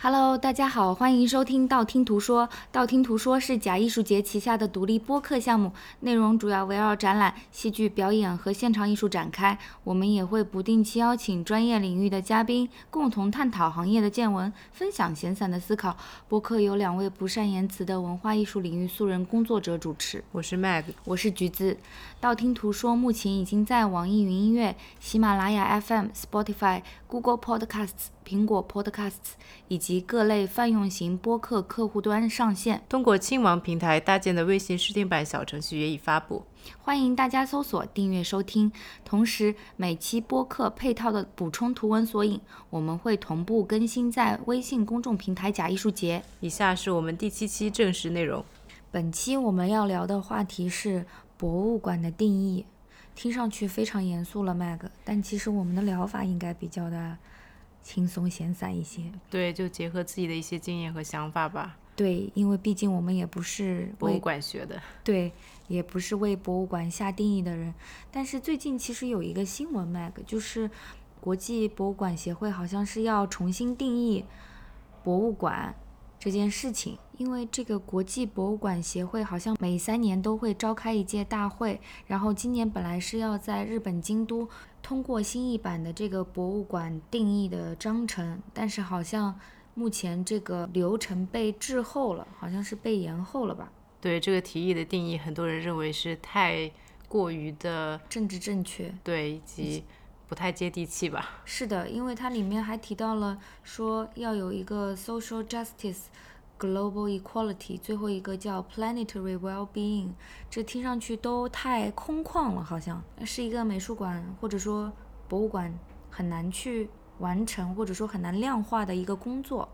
Hello，大家好，欢迎收听道听途说。道听途说是假艺术节旗下的独立播客项目，内容主要围绕展览、戏剧表演和现场艺术展开。我们也会不定期邀请专业领域的嘉宾，共同探讨行业的见闻，分享闲散的思考。播客由两位不善言辞的文化艺术领域素人工作者主持。我是 Mag，我是橘子。道听途说目前已经在网易云音乐、喜马拉雅 FM、Spotify、Google Podcasts。苹果 Podcasts 以及各类泛用型播客客户端上线，通过亲王平台搭建的微信试听版小程序也已发布，欢迎大家搜索订阅收听。同时，每期播客配套的补充图文索引，我们会同步更新在微信公众平台“假艺术节”。以下是我们第七期正式内容。本期我们要聊的话题是博物馆的定义，听上去非常严肃了，Mag，但其实我们的疗法应该比较的。轻松闲散一些，对，就结合自己的一些经验和想法吧。对，因为毕竟我们也不是博物馆学的，对，也不是为博物馆下定义的人。但是最近其实有一个新闻，Mag，就是国际博物馆协会好像是要重新定义博物馆这件事情，因为这个国际博物馆协会好像每三年都会召开一届大会，然后今年本来是要在日本京都。通过新一版的这个博物馆定义的章程，但是好像目前这个流程被滞后了，好像是被延后了吧？对这个提议的定义，很多人认为是太过于的政治正确，对，以及不太接地气吧？是的，因为它里面还提到了说要有一个 social justice。Global equality，最后一个叫 planetary well-being，这听上去都太空旷了，好像是一个美术馆或者说博物馆很难去完成或者说很难量化的一个工作，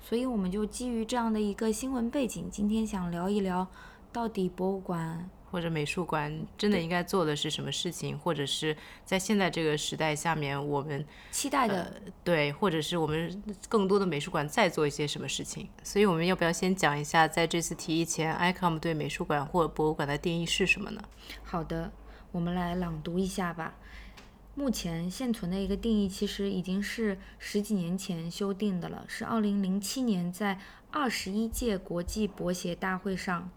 所以我们就基于这样的一个新闻背景，今天想聊一聊到底博物馆。或者美术馆真的应该做的是什么事情，或者是在现在这个时代下面，我们期待的对，或者是我们更多的美术馆在做一些什么事情？所以我们要不要先讲一下，在这次提议前，ICOM 对美术馆或博物馆的定义是什么呢？好的，我们来朗读一下吧。目前现存的一个定义，其实已经是十几年前修订的了，是二零零七年在二十一届国际博协大会上。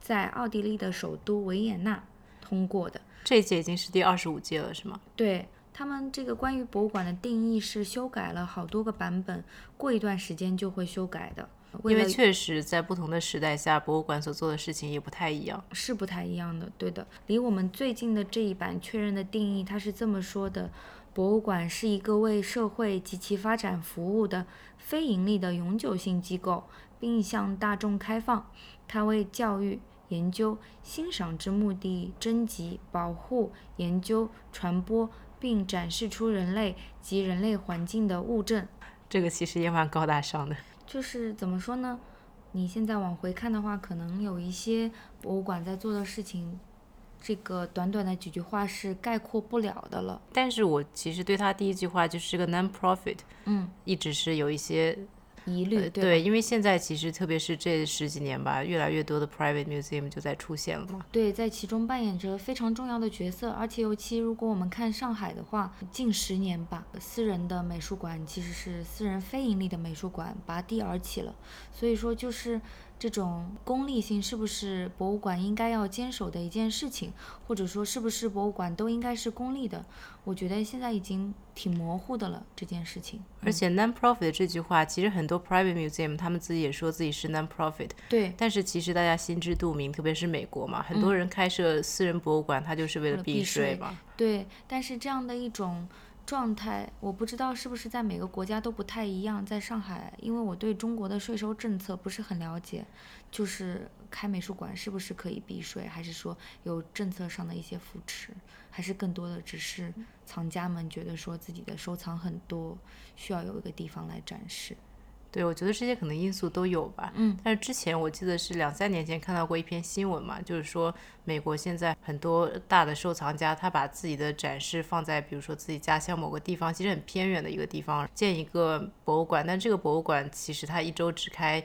在奥地利的首都维也纳通过的，这一届已经是第二十五届了，是吗？对他们这个关于博物馆的定义是修改了好多个版本，过一段时间就会修改的。因为确实在不同的时代下，博物馆所做的事情也不太一样，是不太一样的。对的，离我们最近的这一版确认的定义，它是这么说的：博物馆是一个为社会及其发展服务的非盈利的永久性机构，并向大众开放。它为教育。研究、欣赏之目的，征集、保护、研究、传播，并展示出人类及人类环境的物证。这个其实也蛮高大上的。就是怎么说呢？你现在往回看的话，可能有一些博物馆在做的事情，这个短短的几句话是概括不了的了。但是我其实对他第一句话就是个 non-profit，嗯，一直是有一些。疑虑对，因为现在其实特别是这十几年吧，越来越多的 private museum 就在出现了嘛。对，在其中扮演着非常重要的角色，而且尤其如果我们看上海的话，近十年吧，私人的美术馆其实是私人非盈利的美术馆拔地而起了，所以说就是。这种功利性是不是博物馆应该要坚守的一件事情，或者说是不是博物馆都应该是功利的？我觉得现在已经挺模糊的了这件事情。而且 non-profit 这句话，其实很多 private museum 他们自己也说自己是 non-profit。对。但是其实大家心知肚明，特别是美国嘛，很多人开设私人博物馆，他就是为了避税嘛。对。但是这样的一种。状态我不知道是不是在每个国家都不太一样。在上海，因为我对中国的税收政策不是很了解，就是开美术馆是不是可以避税，还是说有政策上的一些扶持，还是更多的只是藏家们觉得说自己的收藏很多，需要有一个地方来展示。对，我觉得这些可能因素都有吧。嗯，但是之前我记得是两三年前看到过一篇新闻嘛，就是说美国现在很多大的收藏家，他把自己的展示放在比如说自己家乡某个地方，其实很偏远的一个地方建一个博物馆，但这个博物馆其实它一周只开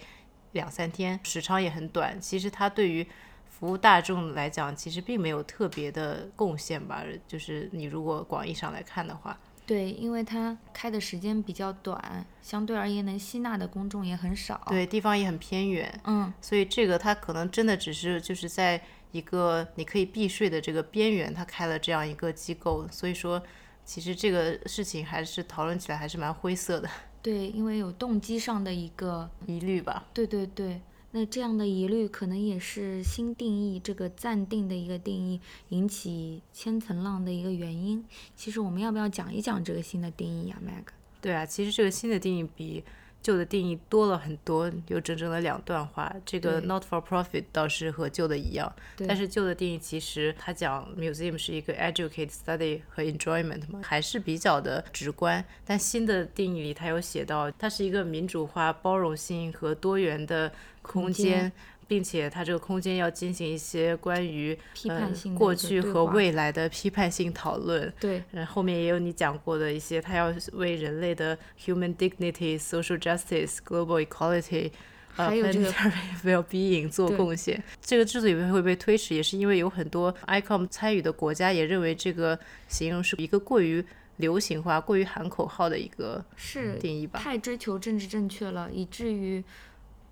两三天，时长也很短。其实它对于服务大众来讲，其实并没有特别的贡献吧。就是你如果广义上来看的话。对，因为它开的时间比较短，相对而言能吸纳的公众也很少。对，地方也很偏远，嗯，所以这个它可能真的只是就是在一个你可以避税的这个边缘，它开了这样一个机构，所以说其实这个事情还是讨论起来还是蛮灰色的对，因为有动机上的一个，疑虑吧。对对对。那这样的疑虑可能也是新定义这个暂定的一个定义引起千层浪的一个原因。其实我们要不要讲一讲这个新的定义呀，Mag？对啊，其实这个新的定义比旧的定义多了很多，有整整的两段话。这个 not for profit 倒是和旧的一样，但是旧的定义其实它讲 museum 是一个 educate、study 和 enjoyment 嘛，还是比较的直观。但新的定义里，它有写到，它是一个民主化、包容性和多元的空间。间并且它这个空间要进行一些关于批呃判性过去和未来的批判性讨论，对嗯，后面也有你讲过的一些，他要为人类的 human dignity、social justice、global equality。呃还有这个 planetary well-being 做贡献，这个之所以会被推迟，也是因为有很多 ICOM 参与的国家也认为这个形容是一个过于流行化、过于喊口号的一个是定义吧。太追求政治正确了，以至于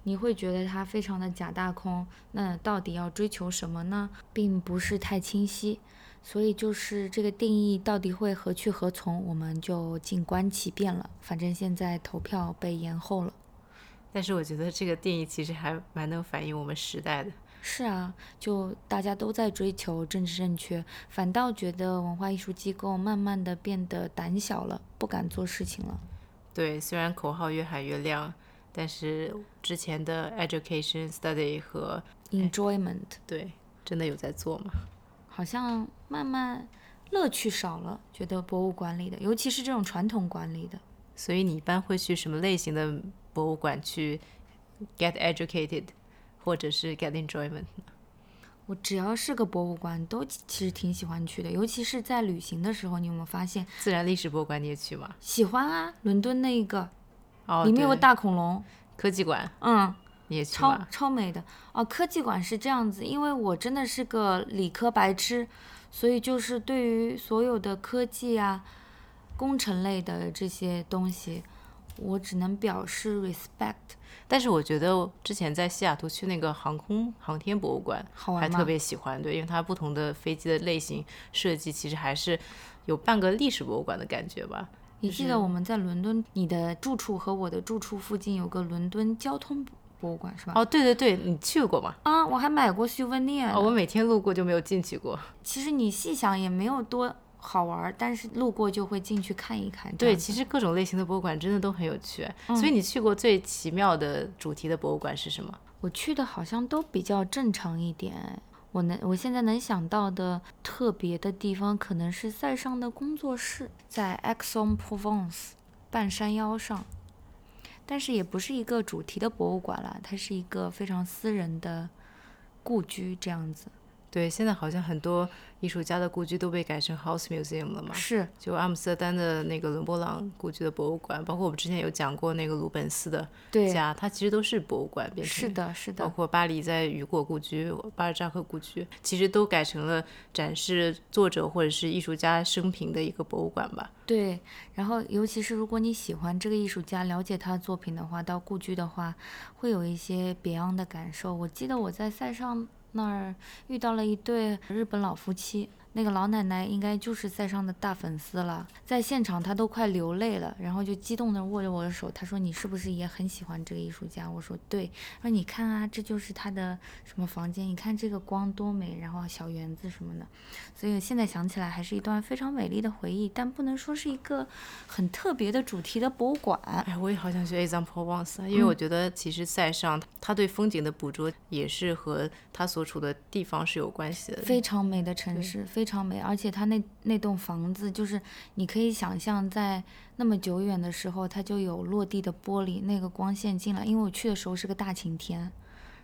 你会觉得它非常的假大空。那到底要追求什么呢？并不是太清晰。所以就是这个定义到底会何去何从，我们就静观其变了。反正现在投票被延后了。但是我觉得这个定义其实还蛮能反映我们时代的。是啊，就大家都在追求政治正确，反倒觉得文化艺术机构慢慢的变得胆小了，不敢做事情了。对，虽然口号越喊越亮，但是之前的 education、study 和 Enjoyment 对真的有在做吗？好像慢慢乐趣少了，觉得博物馆里的，尤其是这种传统馆里的，所以你一般会去什么类型的博物馆去 get educated，或者是 get enjoyment？我只要是个博物馆，都其实挺喜欢去的，尤其是在旅行的时候，你有没有发现？自然历史博物馆你也去吗？喜欢啊，伦敦那一个，哦，里面有个大恐龙，科技馆嗯，你也去超？超美的哦。科技馆是这样子，因为我真的是个理科白痴，所以就是对于所有的科技啊、工程类的这些东西，我只能表示 respect。但是我觉得之前在西雅图去那个航空航天博物馆，好玩？还特别喜欢，对，因为它不同的飞机的类型设计，其实还是有半个历史博物馆的感觉吧。你记得我们在伦敦，你的住处和我的住处附近有个伦敦交通博物馆是吧？哦，对对对，你去过吗？啊，我还买过 souvenir。哦，我每天路过就没有进去过。其实你细想也没有多好玩儿，但是路过就会进去看一看。对，其实各种类型的博物馆真的都很有趣。嗯所以你去过最奇妙的主题的博物馆是什么？我去的好像都比较正常一点。我能，我现在能想到的特别的地方，可能是塞尚的工作室，在 a x o n Provence 半山腰上，但是也不是一个主题的博物馆了，它是一个非常私人的故居这样子。对，现在好像很多艺术家的故居都被改成 house museum 了嘛。是，就阿姆斯特丹的那个伦勃朗故居的博物馆，包括我们之前有讲过那个鲁本斯的，家，它其实都是博物馆变成是的，是的，包括巴黎在雨果故居、巴尔扎克故居，其实都改成了展示作者或者是艺术家生平的一个博物馆吧。对。然后，尤其是如果你喜欢这个艺术家，了解他的作品的话，到故居的话，会有一些别样的感受。我记得我在塞尚那儿遇到了一对日本老夫妻，那个老奶奶应该就是塞尚的大粉丝了，在现场她都快流泪了，然后就激动地握着我的手，她说：“你是不是也很喜欢这个艺术家？”我说：“对。”说：“你看啊，这就是他的什么房间？你看这个光多美，然后小园子什么的。”所以现在想起来还是一段非常美丽的回忆，但不能说是一个很特别的主题的博物馆。哎，我也好想去 Provence，啊因嗯为我觉得其实塞尚他对风景的捕捉也是和他所处的地方是有关系的。非常美的城市，非非常美，而且它那那栋房子，就是你可以想象，在那么久远的时候，它就有落地的玻璃，那个光线进来。因为我去的时候是个大晴天，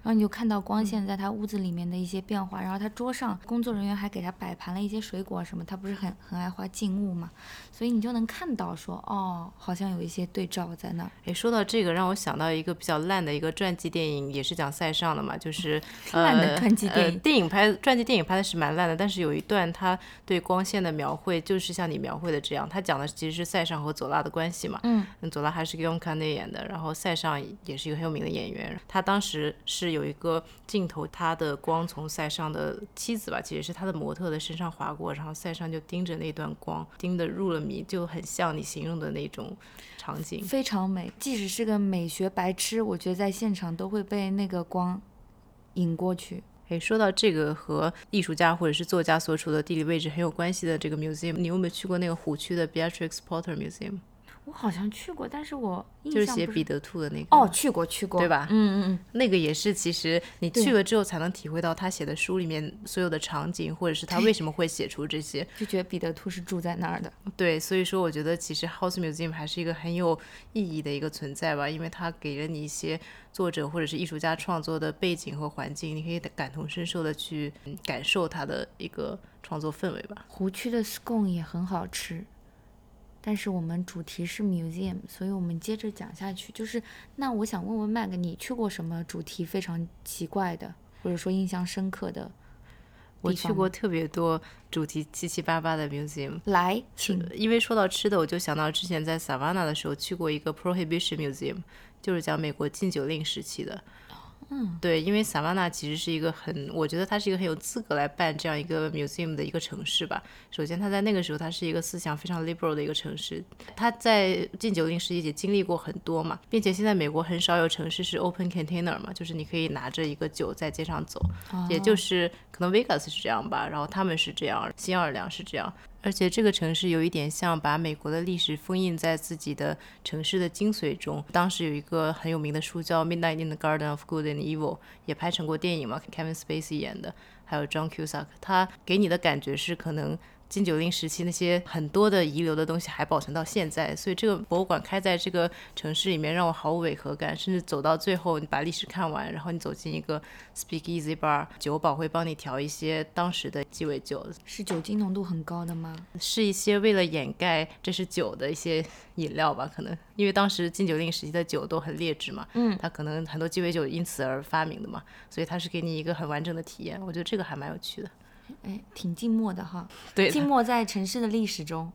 然后你就看到光线在他屋子里面的一些变化，然后他桌上工作人员还给他摆盘了一些水果什么，他不是很很爱画静物嘛，所以你就能看到说，哦，好像有一些对照在那儿。哎，说到这个，让我想到一个比较烂的一个传记电影，也是讲塞尚的嘛，就是 烂的传记电影。呃，电影拍传记电影拍的是蛮烂的，但是有一段他对光线的描绘，就是像你描绘的这样，他讲的其实是塞尚和佐拉的关系嘛。嗯，佐拉还是用康内演的，然后塞尚也是一个很有名的演员，他当时是有一个镜头，他的光从塞尚的妻子吧，其实是他的模特的身上划过，然后塞尚就盯着那段光，盯得入了迷，就很像你形容的那种场景，非常美。即使是个美学白痴，我觉得在现场都会被那个光引过去。诶，说到这个和艺术家或者是作家所处的地理位置很有关系的这个 museum，你有没有去过那个湖区的 Beatrix Potter Museum？我好像去过，但是我就是写彼得兔的那个哦，去过去过，对吧？嗯嗯嗯，那个也是，其实你去了之后才能体会到他写的书里面所有的场景，或者是他为什么会写出这些，就觉得彼得兔是住在那儿的。对，所以说我觉得其实 House Museum 还是一个很有意义的一个存在吧，因为它给了你一些作者或者是艺术家创作的背景和环境，你可以感同身受的去感受他的一个创作氛围吧。湖区的 scone 也很好吃。但是我们主题是 museum，所以我们接着讲下去。就是那我想问问 Mag，你去过什么主题非常奇怪的，或者说印象深刻的？我去过特别多主题七七八八的 museum。来，请。因为说到吃的，我就想到之前在 Savannah 的时候去过一个 Prohibition Museum，就是讲美国禁酒令时期的。嗯，对，因为萨瓦纳其实是一个很，我觉得它是一个很有资格来办这样一个 museum 的一个城市吧。首先，它在那个时候，它是一个思想非常 liberal 的一个城市。它在禁酒令时期也经历过很多嘛，并且现在美国很少有城市是 open container 嘛，就是你可以拿着一个酒在街上走，也就是可能 Vegas 是这样吧，然后他们是这样，新奥尔良是这样。而且这个城市有一点像把美国的历史封印在自己的城市的精髓中。当时有一个很有名的书叫《Midnight in the Garden of Good and Evil》，也拍成过电影嘛，Kevin Spacey 演的，还有 John Cusack。他给你的感觉是可能。禁酒令时期那些很多的遗留的东西还保存到现在，所以这个博物馆开在这个城市里面让我毫无违和感。甚至走到最后，你把历史看完，然后你走进一个 Speak Easy Bar，酒保会帮你调一些当时的鸡尾酒，是酒精浓度很高的吗？是一些为了掩盖这是酒的一些饮料吧？可能因为当时禁酒令时期的酒都很劣质嘛，嗯，它可能很多鸡尾酒因此而发明的嘛，所以它是给你一个很完整的体验。我觉得这个还蛮有趣的。哎，挺静默的哈。对，静默在城市的历史中。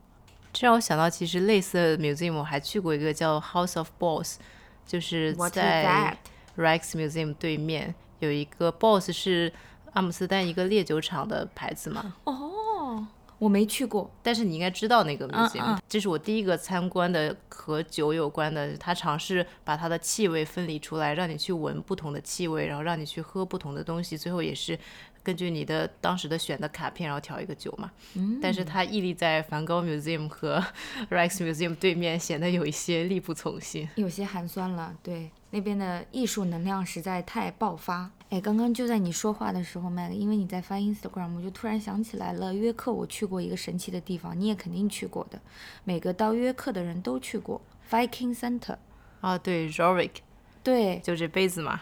这让我想到，其实类似的 museum 我还去过一个叫 House of Balls，就是在 Rex Museum 对面有一个 Balls 是阿姆斯特丹一个烈酒厂的牌子嘛。哦，我没去过，但是你应该知道那个 museum。这是我第一个参观的和酒有关的，他尝试把它的气味分离出来，让你去闻不同的气味，然后让你去喝不同的东西，最后也是。根据你的当时的选的卡片，然后调一个酒嘛。嗯。但是它屹立在梵高 Museum 和 Rex Museum 对面，显得有一些力不从心，有些寒酸了。对，那边的艺术能量实在太爆发。哎，刚刚就在你说话的时候，Mag，因为你在翻 Instagram，我就突然想起来了，约克我去过一个神奇的地方，你也肯定去过的。每个到约克的人都去过 Viking Center。啊，对，Jorvik。对，就这杯子嘛。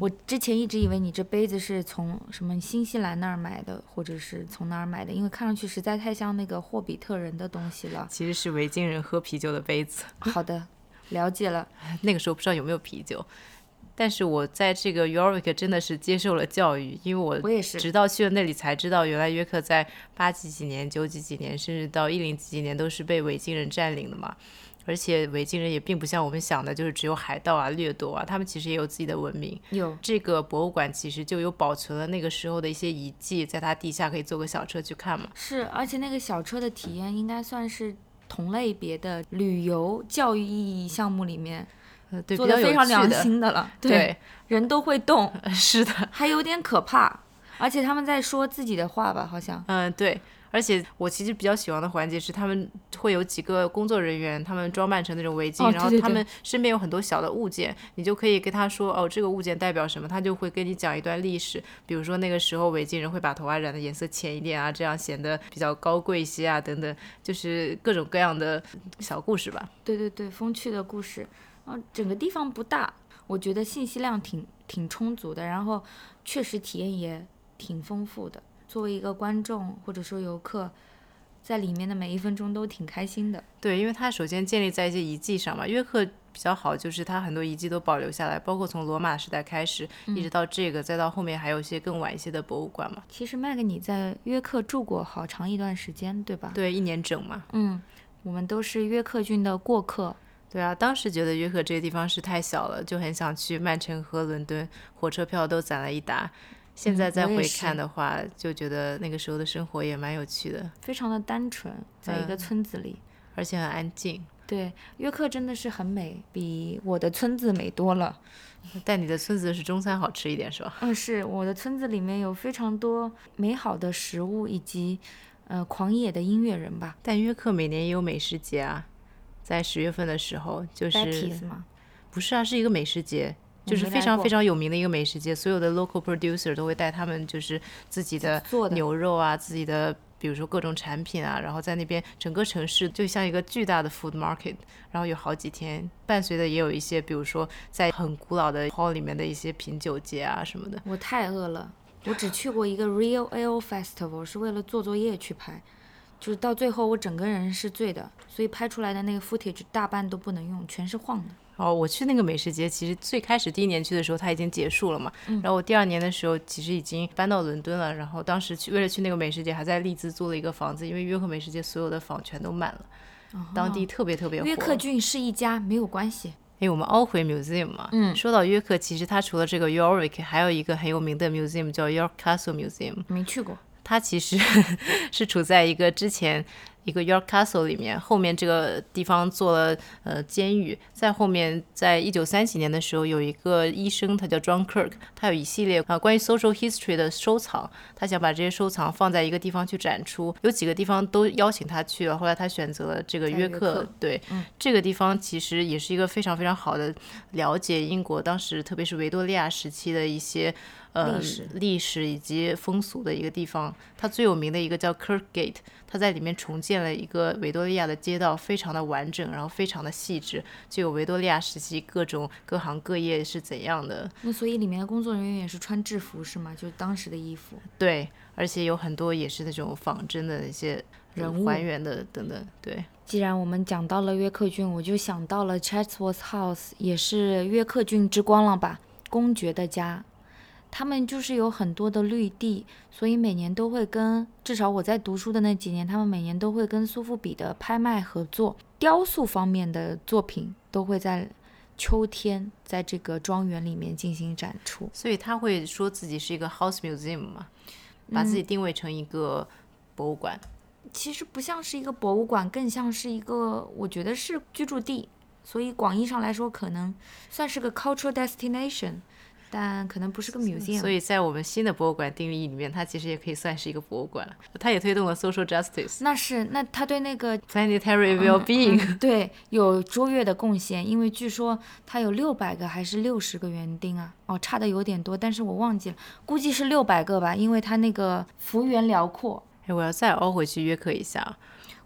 我之前一直以为你这杯子是从什么新西兰那儿买的，或者是从哪儿买的，因为看上去实在太像那个霍比特人的东西了。其实是维京人喝啤酒的杯子。好的，了解了。那个时候不知道有没有啤酒，但是我在这个 York 真的是接受了教育，因为我我也是，直到去了那里才知道，原来约克在八几几年、九几几年，甚至到一零几几年都是被维京人占领的嘛。而且维京人也并不像我们想的，就是只有海盗啊、掠夺啊，他们其实也有自己的文明。有这个博物馆其实就有保存了那个时候的一些遗迹，在它地下可以坐个小车去看嘛。是，而且那个小车的体验应该算是同类别的旅游教育意义项目里面，做的非常良心的了。对，人都会动，是的，还有点可怕，而且他们在说自己的话吧，好像。嗯，对。而且我其实比较喜欢的环节是，他们会有几个工作人员，他们装扮成那种围巾，然后他们身边有很多小的物件，你就可以跟他说，哦，这个物件代表什么，他就会跟你讲一段历史。比如说那个时候维京人会把头发染的颜色浅一点啊，这样显得比较高贵一些啊，等等，就是各种各样的小故事吧。对对对，风趣的故事。啊，整个地方不大。我觉得信息量挺挺充足的，然后确实体验也挺丰富的。作为一个观众或者说游客，在里面的每一分钟都挺开心的。对，因为它首先建立在一些遗迹上嘛，约克比较好，就是它很多遗迹都保留下来，包括从罗马时代开始，一直到这个，再到后面还有一些更晚一些的博物馆嘛。其实麦克你在约克住过好长一段时间，对吧？对，一年整嘛。嗯，我们都是约克郡的过客。对啊，当时觉得约克这个地方是太小了，就很想去曼城和伦敦，火车票都攒了一沓。现在再回看的话，就觉得那个时候的生活也蛮有趣的，非常的单纯，在一个村子里，而且很安静。对，约克真的是很美，比我的村子美多了。但你的村子是中餐好吃一点，是吧？嗯，是我的村子里面有非常多美好的食物以及呃狂野的音乐人吧。但约克每年也有美食节啊。在十月份的时候，就是不是啊，是一个美食节，就是非常非常有名的一个美食街。所有的 local producer 都会带他们就是自己的牛肉啊，自己的比如说各种产品啊，然后在那边整个城市就像一个巨大的 food market，然后有好几天，伴随的也有一些比如说在很古老的 hall 里面的一些品酒节啊什么的。我太饿了，我只去过一个 Real Ale Festival，是为了做作业去拍。就是到最后我整个人是醉的，所以拍出来的那个 footage 大半都不能用，全是晃的。哦，我去那个美食节，其实最开始第一年去的时候它已经结束了嘛，然后我第二年的时候其实已经搬到伦敦了，然后当时去为了去那个美食节，还在利兹租了一个房子，因为约克美食节所有的房全都满了，当地特别特别火。约克郡是一家没有关系。哎，我们凹回 museum 嘛，嗯，说到约克，其实它除了这个 York，还有一个很有名的 museum 叫 York Castle Museum，没去过。它其实 是处在一个之前。一个 York Castle 里面，后面这个地方做了呃监狱，在后面，在一九三几年的时候，有一个医生，他叫 John Kirk，他有一系列啊关于 social history 的收藏，他想把这些收藏放在一个地方去展出，有几个地方都邀请他去了，后来他选择了这个约克，对，这个地方其实也是一个非常非常好的了解英国当时，特别是维多利亚时期的一些呃历史以及风俗的一个地方，它最有名的一个叫 Kirk Gate。它在里面重建了一个维多利亚的街道，非常的完整，然后非常的细致，就有维多利亚时期各种各行各业是怎样的。那所以里面的工作人员也是穿制服是吗？就是当时的衣服。对，而且有很多也是那种仿真的那些人物还原的等等。对。既然我们讲到了约克郡，我就想到了 Chatsworth House，也是约克郡之光了吧？公爵的家。他们就是有很多的绿地，所以每年都会跟，至少我在读书的那几年，他们每年都会跟苏富比的拍卖合作，雕塑方面的作品都会在秋天在这个庄园里面进行展出。所以他会说自己是一个 house museum 嘛，把自己定位成一个博物馆。其实不像是一个博物馆，更像是一个，我觉得是居住地。所以广义上来说，可能算是个 cultural destination。但可能不是个 museum，所以在我们新的博物馆定义里面，它其实也可以算是一个博物馆了。它也推动了 social justice。那是，那它对那个 planetary well-being 对有卓越的贡献，因为据说它有六百个还是六十个园丁啊？哦，差的有点多，但是我忘记了，估计是六百个吧，因为它那个幅员辽阔。哎，我要再凹回去约克一下。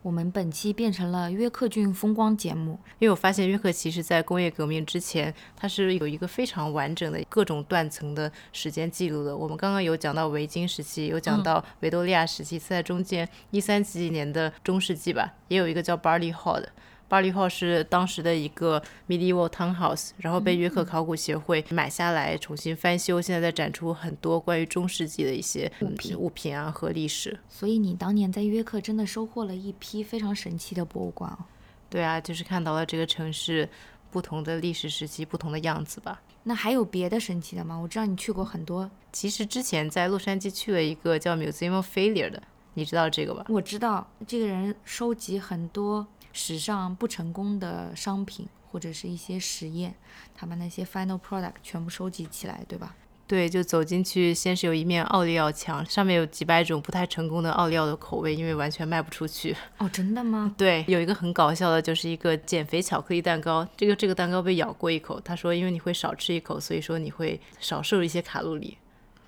我们本期变成了约克郡风光节目，因为我发现约克其实在工业革命之前，它是有一个非常完整的各种断层的时间记录的。我们刚刚有讲到维京时期，有讲到维多利亚时期，在中间一三几几年的中世纪吧，也有一个叫 Barley Hall 的。巴黎号是当时的一个 medieval townhouse，然后被约克考古协会买下来重新翻修，现在在展出很多关于中世纪的一些物品物品啊和历史。所以你当年在约克真的收获了一批非常神奇的博物馆哦。对啊，就是看到了这个城市不同的历史时期不同的样子吧。那还有别的神奇的吗？我知道你去过很多。其实之前在洛杉矶去了一个叫 Museum of Failure 的，你知道这个吧？我知道，这个人收集很多。史上不成功的商品或者是一些实验，他把那些 final product 全部收集起来，对吧？对，就走进去，先是有一面奥利奥墙，上面有几百种不太成功的奥利奥的口味，因为完全卖不出去。哦，真的吗？对，有一个很搞笑的，就是一个减肥巧克力蛋糕。这个这个蛋糕被咬过一口，他说，因为你会少吃一口，所以说你会少摄入一些卡路里。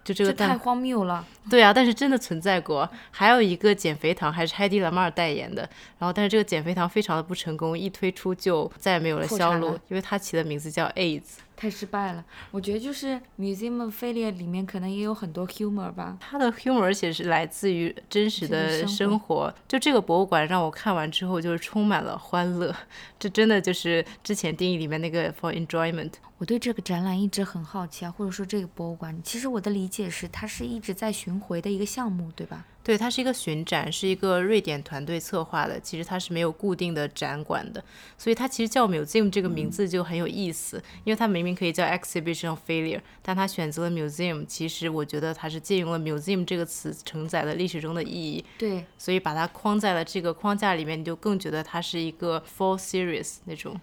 就这个太荒谬了，对啊，但是真的存在过。还有一个减肥糖，还是海迪拉马尔代言的。然后，但是这个减肥糖非常的不成功，一推出就再也没有了销路，因为它起的名字叫 AIDS。太失败了。我觉得就是 Museum of Failure 里面可能也有很多 humor 吧。它的 humor 而且是来自于真实的生生活。就这个博物馆让我看完之后就是充满了欢乐，这真的就是之前定义里面那个 for enjoyment。我对这个展览一直很好奇啊，或者说这个博物馆，其实我的理解是它是一直在巡回的一个项目，对吧？对，它是一个巡展，是一个瑞典团队策划的。其实它是没有固定的展馆的，所以它其实叫 museum 这个名字就很有意思，因为它明明可以叫 exhibition of failure，但它选择了 museum。其实我觉得它是借用了 museum 这个词承载的历史中的意义，对，所以把它框在了这个框架里面，你就更觉得它是一个 full series 那种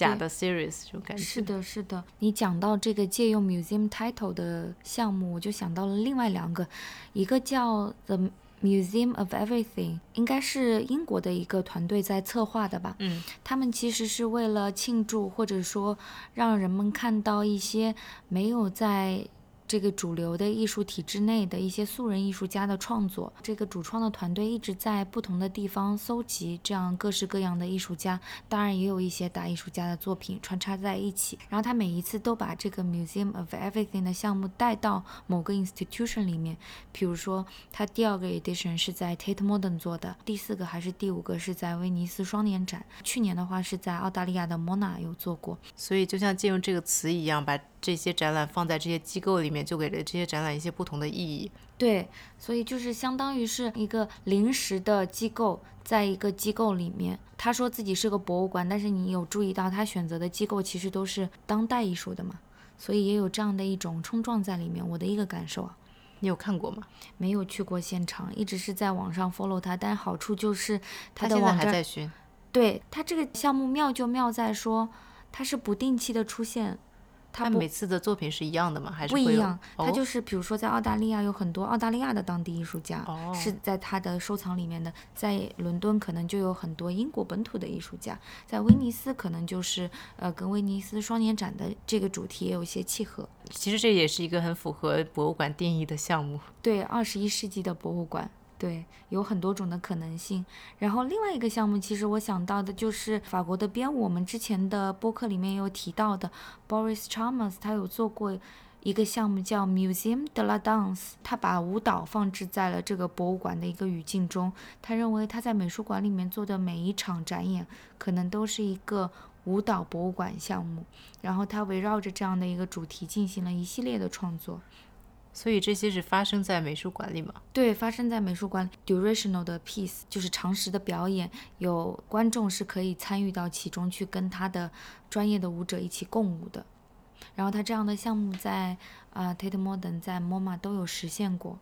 假的 series 这种感觉。是的，是的。你讲到这个借用 museum title 的项目，我就想到了另外两个，一个叫 the Museum of Everything，应该是英国的一个团队在策划的吧？嗯，他们其实是为了庆祝，或者说让人们看到一些没有在这个主流的艺术体制内的一些素人艺术家的创作。这个主创的团队一直在不同的地方搜集这样各式各样的艺术家，当然也有一些大艺术家的作品穿插在一起。然后他每一次都把这个 Museum of Everything 的项目带到某个 institution 里面，比如说他第二个 edition 是在 Tate Modern 做的，第四个还是第五个是在威尼斯双年展，去年的话是在澳大利亚的 Mona 有做过。所以就像借用这个词一样，把这些展览放在这些机构里面，就给了这些展览一些不同的意义。对，所以就是相当于是一个临时的机构，在一个机构里面，他说自己是个博物馆，但是你有注意到他选择的机构其实都是当代艺术的嘛，所以也有这样的一种冲撞在里面。我的一个感受啊，你有看过吗？没有去过现场，一直是在网上 follow 他，但好处就是他它现在的网站，还在巡。对他这个项目妙就妙在说，它是不定期的出现，它不它每次的作品是一样的吗？还是不一样，它哦就是比如说在澳大利亚有很多澳大利亚的当地艺术家、哦是在他的收藏里面的，在伦敦可能就有很多英国本土的艺术家，在威尼斯可能就是呃跟威尼斯双年展的这个主题也有一些契合。其实这也是一个很符合博物馆定义的项目。对，二十一世纪的博物馆，对，有很多种的可能性。然后另外一个项目，其实我想到的就是法国的编舞，我们之前的播客里面有提到的 Boris Chalmers，他有做过一个项目叫 Museum de la Danse，他把舞蹈放置在了这个博物馆的一个语境中。他认为他在美术馆里面做的每一场展演，可能都是一个舞蹈博物馆项目。然后他围绕着这样的一个主题进行了一系列的创作。所以这些是发生在美术馆里吗？对，发生在美术馆 durational 的 piece 就是长时的表演，有观众是可以参与到其中去，跟他的专业的舞者一起共舞的。然后他这样的项目在啊、Tate Modern 在 MoMA 都有实现过。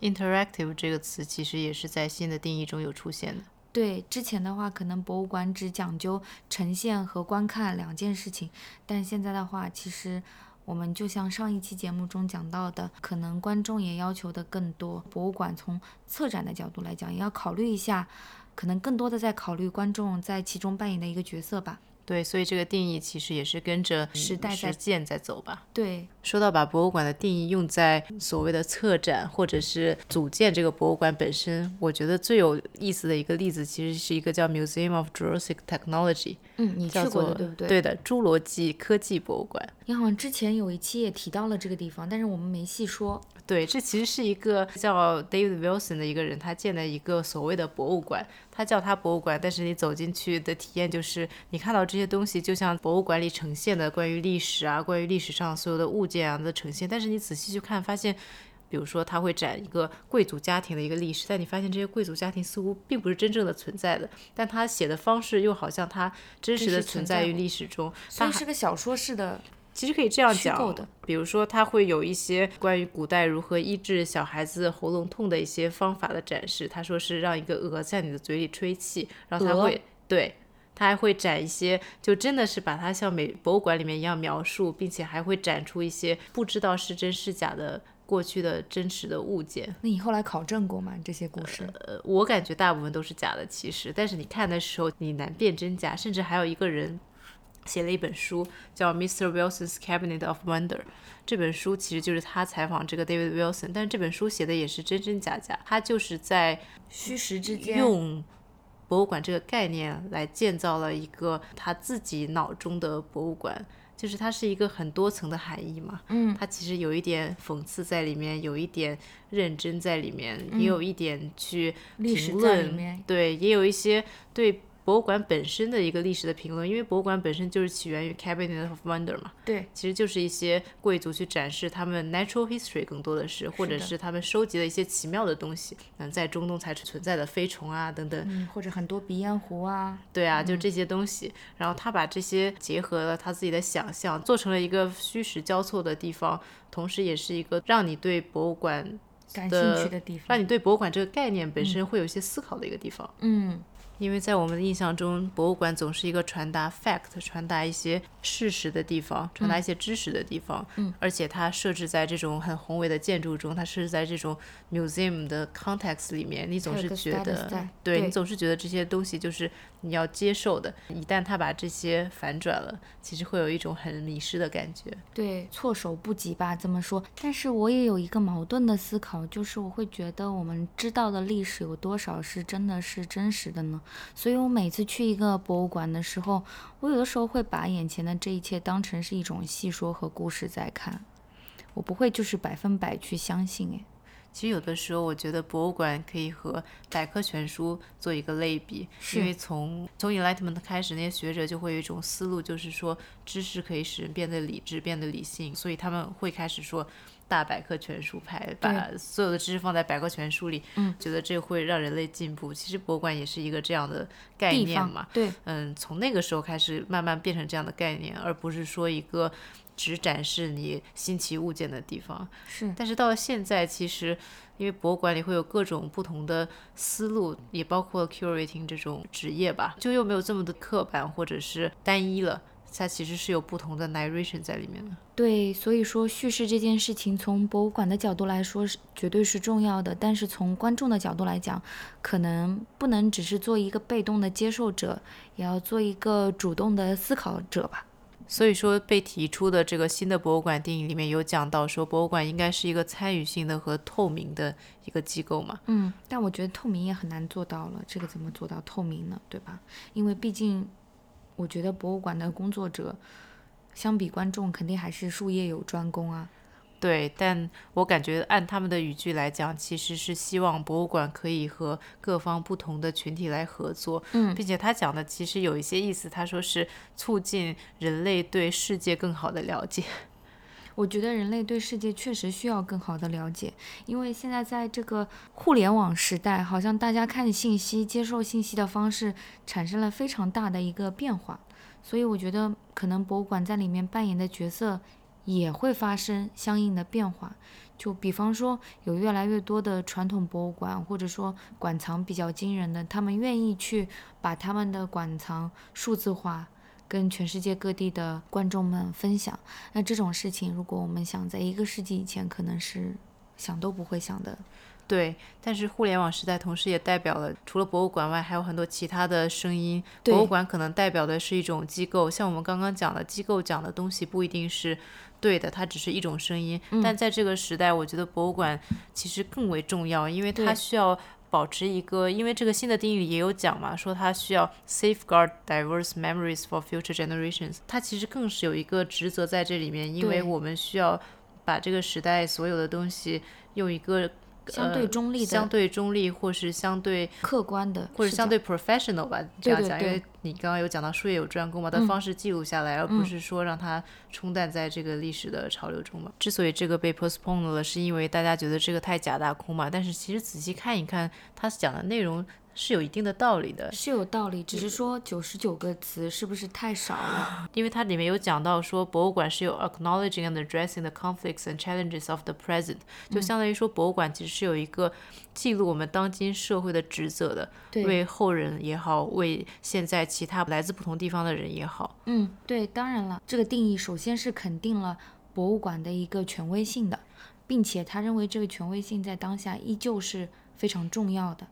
interactive 这个词其实也是在新的定义中有出现的。对，之前的话可能博物馆只讲究呈现和观看两件事情，但现在的话，其实我们就像上一期节目中讲到的，可能观众也要求的更多。博物馆从策展的角度来讲，也要考虑一下，可能更多的在考虑观众在其中扮演的一个角色吧。对，所以这个定义其实也是跟着时代在实践在走吧。对，说到把博物馆的定义用在所谓的策展或者是组建这个博物馆本身，我觉得最有意思的一个例子，其实是一个叫 Museum of Jurassic Technology，嗯，你去叫做过的对不对？对的，侏罗纪科技博物馆。你好像之前有一期也提到了这个地方，但是我们没细说。对，这其实是一个叫 David Wilson 的一个人，他建的一个所谓的博物馆。他叫它博物馆，但是你走进去的体验就是，你看到这些东西就像博物馆里呈现的关于历史啊、关于历史上所有的物件啊的呈现。但是你仔细去看，发现，比如说他会展一个贵族家庭的一个历史，但你发现这些贵族家庭似乎并不是真正的存在的，但他写的方式又好像他真实的存在于历史中。所以是个小说式的，其实可以这样讲的，比如说它会有一些关于古代如何医治小孩子喉咙痛的一些方法的展示。他说是让一个鹅在你的嘴里吹气，然后它会对。他还会展一些，就真的是把它像美博物馆里面一样描述，并且还会展出一些不知道是真是假的过去的真实的物件。那你后来考证过吗？这些故事？呃，我感觉大部分都是假的，其实，但是你看的时候你难辨真假，甚至还有一个人写了一本书叫《Mr. Wilson's Cabinet of Wonder》，这本书其实就是他采访这个 David Wilson，但是这本书写的也是真真假假，他就是在虚实之间，用博物馆这个概念来建造了一个他自己脑中的博物馆。就是它是一个很多层的含义嘛。嗯，它其实有一点讽刺在里面，有一点认真在里面，也有一点去评论对，也有一些对博物馆本身的一个历史的评论，因为博物馆本身就是起源于 Cabinet of Wonder 嘛，对，其实就是一些贵族去展示他们 natural history 更多的是，或者是他们收集的一些奇妙的东西，嗯，在中东才存在的飞虫啊等等，嗯，或者很多鼻烟壶啊，对啊，就这些东西，然后他把这些结合了他自己的想象，做成了一个虚实交错的地方，同时也是一个让你对博物馆感兴趣的地方。让你对博物馆这个概念本身会有一些思考的一个地方。嗯，因为在我们的印象中，博物馆总是一个传达 fact、传达一些事实的地方，传达一些知识的地方。嗯，而且它设置在这种很宏伟的建筑中，它设置在这种 museum 的 context 里面，你总是觉得，对对你总是觉得这些东西就是你要接受的。一旦他把这些反转了，其实会有一种很迷失的感觉。对，措手不及吧，这么说。但是我也有一个矛盾的思考，就是我会觉得我们知道的历史有多少是真的是真实的呢？所以我每次去一个博物馆的时候，我有的时候会把眼前的这一切当成是一种戏说和故事在看，我不会就是百分百去相信。诶，其实有的时候，我觉得博物馆可以和百科全书做一个类比，因为从从 Enlightenment 开始，那些学者就会有一种思路，就是说知识可以使人变得理智、变得理性，所以他们会开始说大百科全书派，把所有的知识放在百科全书里，嗯，觉得这会让人类进步。其实博物馆也是一个这样的概念嘛，对，嗯，从那个时候开始慢慢变成这样的概念，而不是说一个只展示你新奇物件的地方。是，但是到了现在，其实因为博物馆里会有各种不同的思路，也包括 curating 这种职业吧，就又没有这么的刻板或者是单一了。它其实是有不同的 narration 在里面的。对，所以说叙事这件事情，从博物馆的角度来说是绝对是重要的，但是从观众的角度来讲，可能不能只是做一个被动的接受者，也要做一个主动的思考者吧。所以说，被提出的这个新的博物馆定义里面有讲到说，博物馆应该是一个参与性的和透明的一个机构嘛。嗯，但我觉得透明也很难做到了，这个怎么做到透明呢？对吧？因为毕竟，我觉得博物馆的工作者相比观众，肯定还是术业有专攻啊。对，但我感觉按他们的语句来讲，其实是希望博物馆可以和各方不同的群体来合作，嗯，并且他讲的其实有一些意思，他说是促进人类对世界更好的了解。我觉得人类对世界确实需要更好的了解，因为现在在这个互联网时代，好像大家看信息、接受信息的方式产生了非常大的一个变化，所以我觉得可能博物馆在里面扮演的角色也会发生相应的变化。就比方说，有越来越多的传统博物馆，或者说馆藏比较惊人的，他们愿意去把他们的馆藏数字化。跟全世界各地的观众们分享，那这种事情，如果我们想在一个世纪以前，可能是想都不会想的。对，但是互联网时代同时也代表了，除了博物馆外，还有很多其他的声音。博物馆可能代表的是一种机构，像我们刚刚讲的，机构讲的东西不一定是对的，它只是一种声音。嗯但在这个时代，我觉得博物馆其实更为重要，因为它需要。保持一个，因为这个新的定义里也有讲嘛，说它需要 safeguard diverse memories for future generations。它其实更是有一个职责在这里面，因为我们需要把这个时代所有的东西用一个相对中立的、相对中立，或是相对客观的，或者相对 professional 吧，这样讲，因为你刚刚有讲到术业有专攻嘛，的方式记录下来，而不是说让它冲淡在这个历史的潮流中嘛。之所以这个被 postponed 了，是因为大家觉得这个太假大空嘛，但是其实仔细看一看，他讲的内容是有一定的道理的，是有道理，只是说九十九个词是不是太少了？因为它里面有讲到说，博物馆是有 acknowledging and addressing the conflicts and challenges of the present，就相当于说博物馆其实是有一个记录我们当今社会的职责的，对，为后人也好，为现在其他来自不同地方的人也好。嗯，对，当然了，这个定义首先是肯定了博物馆的一个权威性的，并且他认为这个权威性在当下依旧是非常重要的。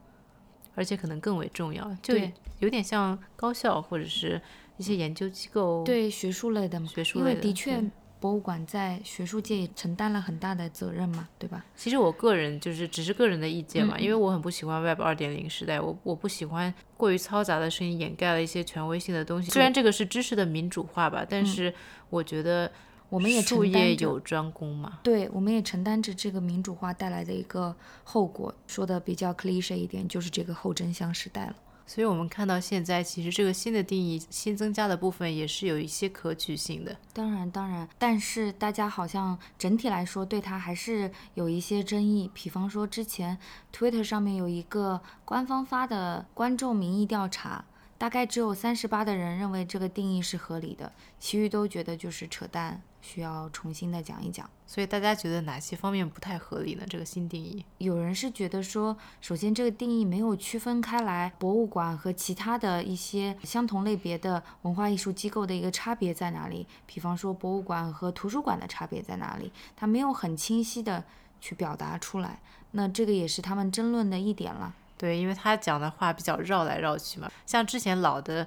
而且可能更为重要，就对有点像高校或者是一些研究机构。对学术类的嘛，因为学术类的的确博物馆在学术界也承担了很大的责任嘛，对吧？其实我个人就是只是个人的意见嘛，嗯因为我很不喜欢 Web 二点零时代，我我不喜欢过于嘈杂的声音掩盖了一些权威性的东西。虽然这个是知识的民主化吧，但是我觉得嗯我们也术业有专攻嘛。对，我们也承担着这个民主化带来的一个后果。说的比较 cliche 一点，就是这个后真相时代了。所以我们看到现在，其实这个新的定义新增加的部分也是有一些可取性的。当然，当然，但是大家好像整体来说对它还是有一些争议。比方说，之前 Twitter 上面有一个官方发的观众民意调查，大概只有三十八的人认为这个定义是合理的，其余都觉得就是扯淡，需要重新的讲一讲。所以大家觉得哪些方面不太合理呢？这个新定义？有人是觉得说，首先这个定义没有区分开来，博物馆和其他的一些相同类别的文化艺术机构的一个差别在哪里？比方说博物馆和图书馆的差别在哪里？它没有很清晰的去表达出来。那这个也是他们争论的一点了。对，因为他讲的话比较绕来绕去嘛，像之前老的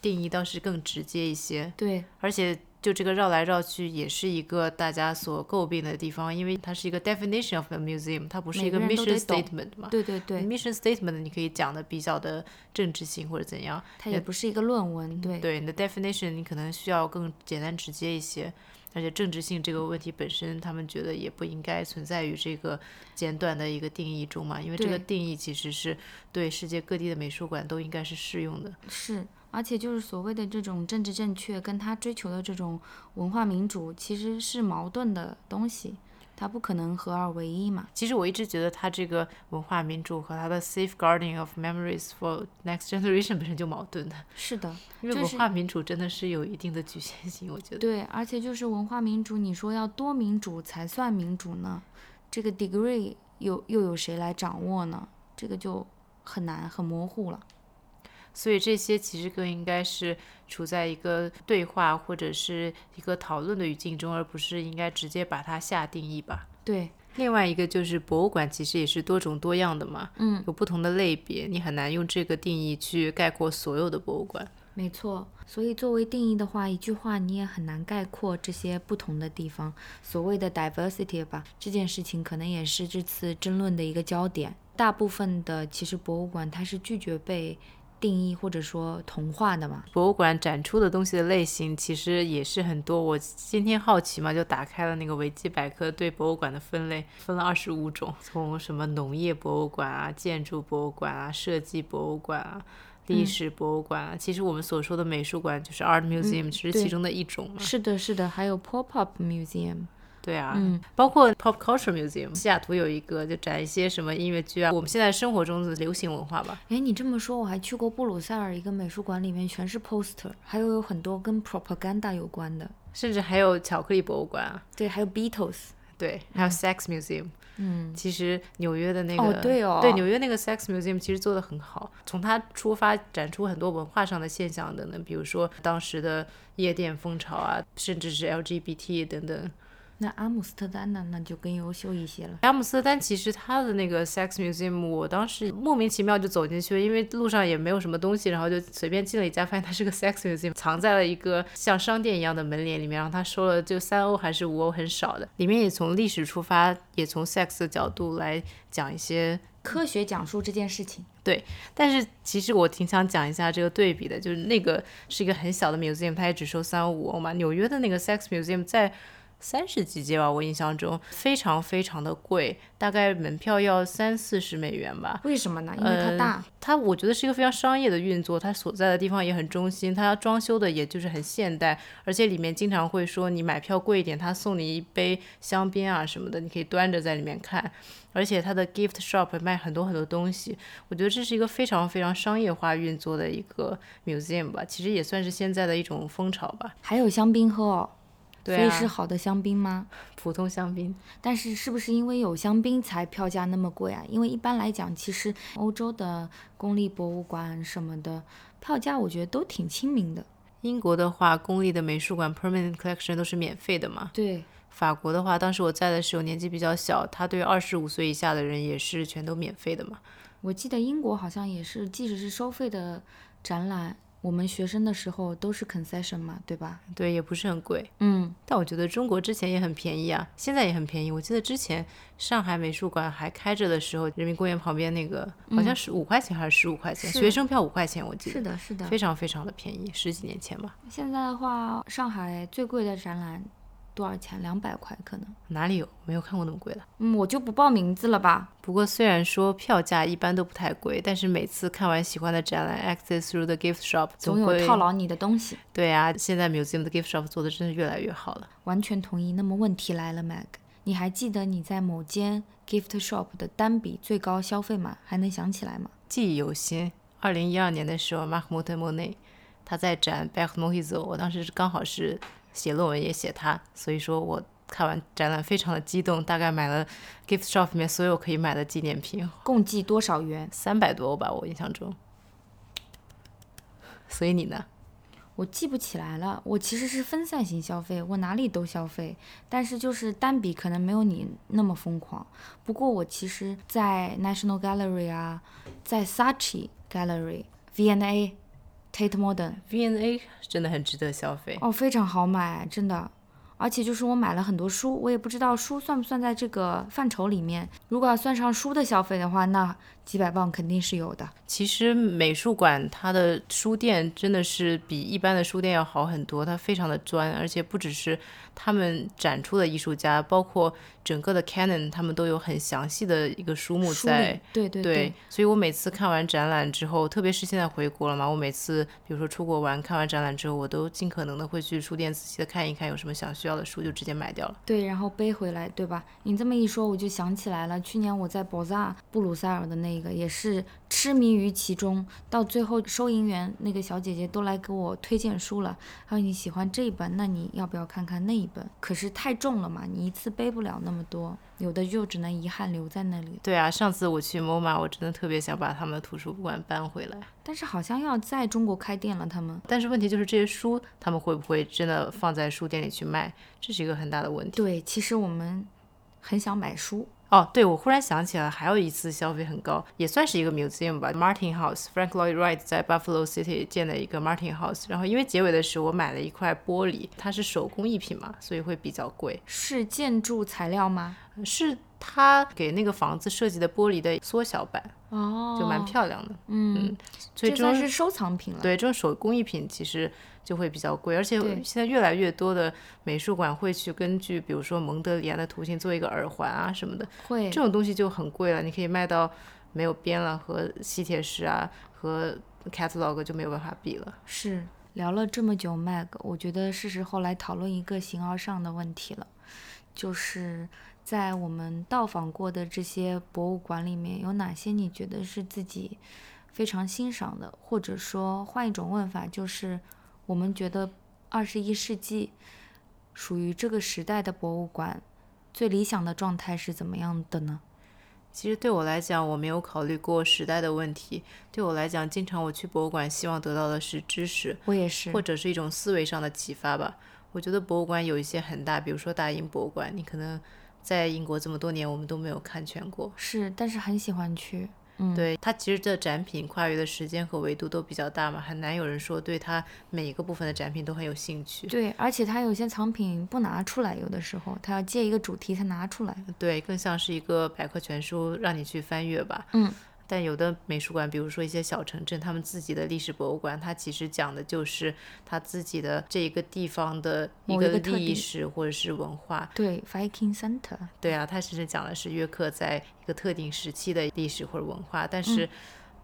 定义倒是更直接一些，对，而且就这个绕来绕去也是一个大家所诟病的地方，因为它是一个 definition of a museum，它不是一个 mission statement 嘛。对对对，mission statement 你可以讲的比较的政治性或者怎样，它也不是一个论文。对，对你的 definition 你可能需要更简单直接一些，而且政治性这个问题本身，他们觉得也不应该存在于这个简短的一个定义中嘛，因为这个定义其实是对世界各地的美术馆都应该是适用的。是，而且就是所谓的这种政治正确，跟他追求的这种文化民主，其实是矛盾的东西，它不可能合二为一嘛。其实我一直觉得他这个文化民主和他的 safeguarding of memories for next generation 本身就矛盾的，是的，因为文化民主真的是有一定的局限性，我觉得。对，而且就是文化民主，你说要多民主才算民主呢？这个 degree 又又有谁来掌握呢？这个就很难，很模糊了。所以这些其实更应该是处在一个对话或者是一个讨论的语境中，而不是应该直接把它下定义吧。对，另外一个就是博物馆其实也是多种多样的嘛，嗯，有不同的类别，你很难用这个定义去概括所有的博物馆。没错。所以作为定义的话，一句话你也很难概括这些不同的地方。所谓的 diversity 吧，这件事情可能也是这次争论的一个焦点。大部分的其实博物馆它是拒绝被定义或者说同化的嘛。博物馆展出的东西的类型其实也是很多。我今天好奇嘛，就打开了那个维基百科，对博物馆的分类分了二十五种，从什么农业博物馆啊、建筑博物馆啊、设计博物馆啊。历史博物馆啊，其实我们所说的美术馆就是 art museum，、只是对其中的一种嘛。是的，是的，还有 pop up museum。对啊，嗯包括 pop culture museum，西雅图有一个就展一些什么音乐剧啊，我们现在生活中的流行文化吧。哎，你这么说，我还去过布鲁塞尔一个美术馆，里面全是 poster，还有有很多跟 propaganda 有关的。甚至还有巧克力博物馆啊，对，还有 Beatles。对，还有 sex museum。嗯，其实纽约的那个，哦对哦对纽约那个 sex museum 其实做的很好，从它出发展出很多文化上的现象等等，比如说当时的夜店风潮啊，甚至是 LGBT 等等。那阿姆斯特丹呢？那就更优秀一些了。阿姆斯特丹其实它的那个 sex museum，我当时莫名其妙就走进去了，因为路上也没有什么东西，然后就随便进了一家，发现它是个 sex museum，藏在了一个像商店一样的门帘里面，然后他收了就三欧还是五欧，很少的。里面也从历史出发，也从 sex 的角度来讲一些科学讲述这件事情。对但是其实我挺想讲一下这个对比的，就是那个是一个很小的 museum，它也只收三五欧嘛。纽约的那个 sex museum 在三十几街吧，我印象中非常非常的贵，大概门票要三四十美元吧。为什么呢？因为它大。它我觉得是一个非常商业的运作，它所在的地方也很中心，它装修的也就是很现代，而且里面经常会说你买票贵一点，他送你一杯香槟啊什么的，你可以端着在里面看。而且它的 gift shop 卖很多很多东西，我觉得这是一个非常非常商业化运作的一个 museum 吧，其实也算是现在的一种风潮吧。还有香槟喝哦。对所以是啊，好的香槟吗？普通香槟。但是是不是因为有香槟才票价那么贵啊？因为一般来讲，其实欧洲的公立博物馆什么的票价，我觉得都挺亲民的。英国的话，公立的美术馆 permanent collection 都是免费的嘛。对，法国的话，当时我在的时候年纪比较小，他对二十五岁以下的人也是全都免费的嘛。我记得英国好像也是，即使是收费的展览，我们学生的时候都是 concession 嘛，对吧？对，也不是很贵。嗯，但我觉得中国之前也很便宜啊，现在也很便宜。我记得之前上海美术馆还开着的时候，人民公园旁边那个好像是五块钱还是十五块钱，是学生票五块钱，我记得是的，是的。非常非常的便宜，十几年前吧。现在的话，上海最贵的展览多少钱？两百块可能。哪里有？没有看过那么贵的。嗯，我就不报名字了吧。不过虽然说票价一般都不太贵，但是每次看完喜欢的展览，access through the gift shop 总有套牢你的东西。对啊，现在 museum 的 gift shop 做的真的越来越好了。完全同意。那么问题来了，Mag，你还记得你在某间 gift shop 的单笔最高消费吗？还能想起来吗？记忆犹新。二零一二年的时候，Mahmoud Monet 他在展 Back m o h i z o 我当时刚好是写论文也写它，所以说我看完展览非常的激动，大概买了 gift shop 里面所有可以买的纪念品，共计多少元？三百多欧吧，我印象中。所以你呢？我记不起来了。我其实是分散型消费，我哪里都消费，但是就是单笔可能没有你那么疯狂。不过我其实，在 National Gallery 啊，在 Saatchi Gallery、V&A、Tate Modern，V&A 真的很值得消费。哦，非常好买，真的。而且就是我买了很多书，我也不知道书算不算在这个范畴里面。如果要算上书的消费的话，那几百磅肯定是有的。其实美术馆它的书店真的是比一般的书店要好很多，它非常的专，而且不只是他们展出的艺术家，包括整个的 canon，他们都有很详细的一个书目在里。对对对，所以我每次看完展览之后，特别是现在回国了嘛，我每次比如说出国玩，看完展览之后，我都尽可能的会去书店仔细的看一看，有什么想需要的书就直接买掉了。对，然后背回来，对吧？你这么一说，我就想起来了，去年我在博萨布鲁塞尔的那个，也是痴迷于其中，到最后收银员那个小姐姐都来给我推荐书了，还有你喜欢这一本，那你要不要看看那一本？可是太重了嘛，你一次背不了那么多，有的就只能遗憾留在那里。对啊，上次我去 MoMA，我真的特别想把他们的图书馆搬回来。但是好像要在中国开店了，他们。但是问题就是这些书，他们会不会真的放在书店里去卖？这是一个很大的问题。对，其实我们很想买书。哦，对，我忽然想起来，还有一次消费很高，也算是一个 museum 吧，Martin House，Frank Lloyd Wright 在 Buffalo City 建的一个 Martin House。然后因为结尾的时候我买了一块玻璃，它是手工艺品嘛，所以会比较贵。是建筑材料吗？是他给那个房子设计的玻璃的缩小版，哦，就蛮漂亮的。嗯，所以这算是收藏品了。对这种手工艺品其实就会比较贵，而且现在越来越多的美术馆会去根据比如说蒙德里安的图形做一个耳环啊什么的，会这种东西就很贵了，你可以卖到没有边了，和吸铁石啊和 catalog 就没有办法比了。是聊了这么久 Mag，我觉得是时候来讨论一个形而上的问题了，就是在我们到访过的这些博物馆里面，有哪些你觉得是自己非常欣赏的，或者说换一种问法，就是我们觉得二十一世纪属于这个时代的博物馆最理想的状态是怎么样的呢？其实对我来讲，我没有考虑过时代的问题。对我来讲，经常我去博物馆，希望得到的是知识，我也是或，者是一种思维上的启发吧。我觉得博物馆有一些很大，比如说大英博物馆，你可能在英国这么多年，我们都没有看全过。是，但是很喜欢去。嗯，对它其实这展品跨越的时间和维度都比较大嘛，很难有人说对它每一个部分的展品都很有兴趣。对，而且它有些藏品不拿出来，有的时候它要借一个主题才拿出来。对，更像是一个百科全书，让你去翻阅吧。嗯。但有的美术馆，比如说一些小城镇，他们自己的历史博物馆，它其实讲的就是他自己的这一个地方的一个历史或者是文化。对，Viking Center。对啊，它其实讲的是约克在一个特定时期的历史或者文化，但是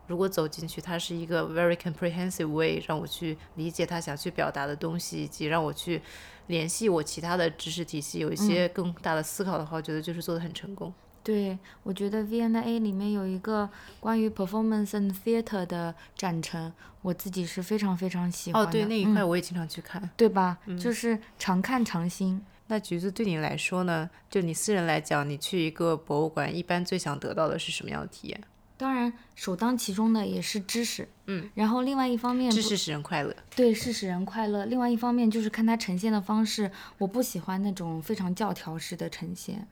如果走进去，它是一个 very comprehensive way 让我去理解他想去表达的东西，以及让我去联系我其他的知识体系，有一些更大的思考的话，我觉得就是做的很成功。对，我觉得 V&A 里面有一个关于 performance and theater 的展陈，我自己是非常非常喜欢的哦，的。对，那一嗯块我也经常去看。对吧？就是常看常新。那橘子对你来说呢？就你私人来讲，你去一个博物馆，一般最想得到的是什么样的体验？当然，首当其冲的也是知识。嗯。然后另外一方面不，知识使人快乐。对，是使人快乐。另外一方面就是看它呈现的方式，我不喜欢那种非常教条式的呈现。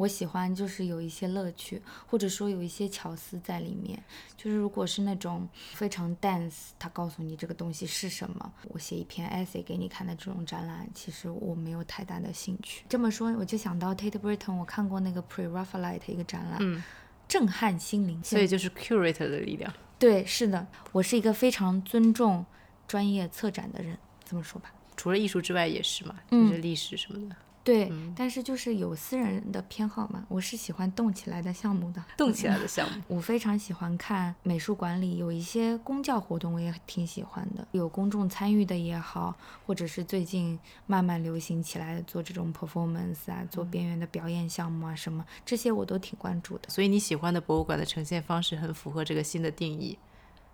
我喜欢就是有一些乐趣，或者说有一些巧思在里面。就是如果是那种非常 dense，他告诉你这个东西是什么，我写一篇 essay 给你看的这种展览，其实我没有太大的兴趣。这么说，我就想到 Tate Britain，我看过那个 Pre-Raphaelite 一个展览，嗯，震撼心灵。所以就是 curator 的力量。对，是的，我是一个非常尊重专业策展的人，这么说吧。除了艺术之外也是嘛，嗯就是历史什么的，对，但是就是有私人的偏好嘛，我是喜欢动起来的项目的。动起来的项目。我非常喜欢看美术馆里有一些公教活动，我也挺喜欢的，有公众参与的也好，或者是最近慢慢流行起来做这种 performance 啊，做边缘的表演项目啊什么，这些我都挺关注的。所以你喜欢的博物馆的呈现方式很符合这个新的定义。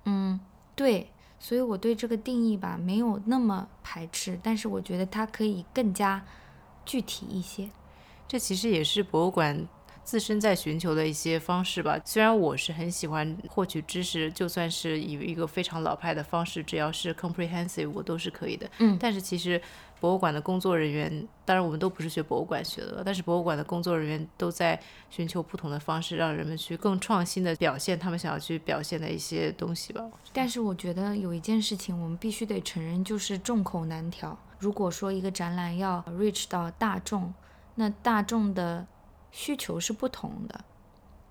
嗯，对，所以我对这个定义吧没有那么排斥，但是我觉得它可以更加具体一些。这其实也是博物馆自身在寻求的一些方式吧。虽然我是很喜欢获取知识，就算是以一个非常老派的方式，只要是 comprehensive，我都是可以的。嗯但是其实博物馆的工作人员，当然我们都不是学博物馆学的，但是博物馆的工作人员都在寻求不同的方式，让人们去更创新的表现他们想要去表现的一些东西吧。但是我觉得有一件事情我们必须得承认，就是众口难调。如果说一个展览要 reach 到大众，那大众的需求是不同的。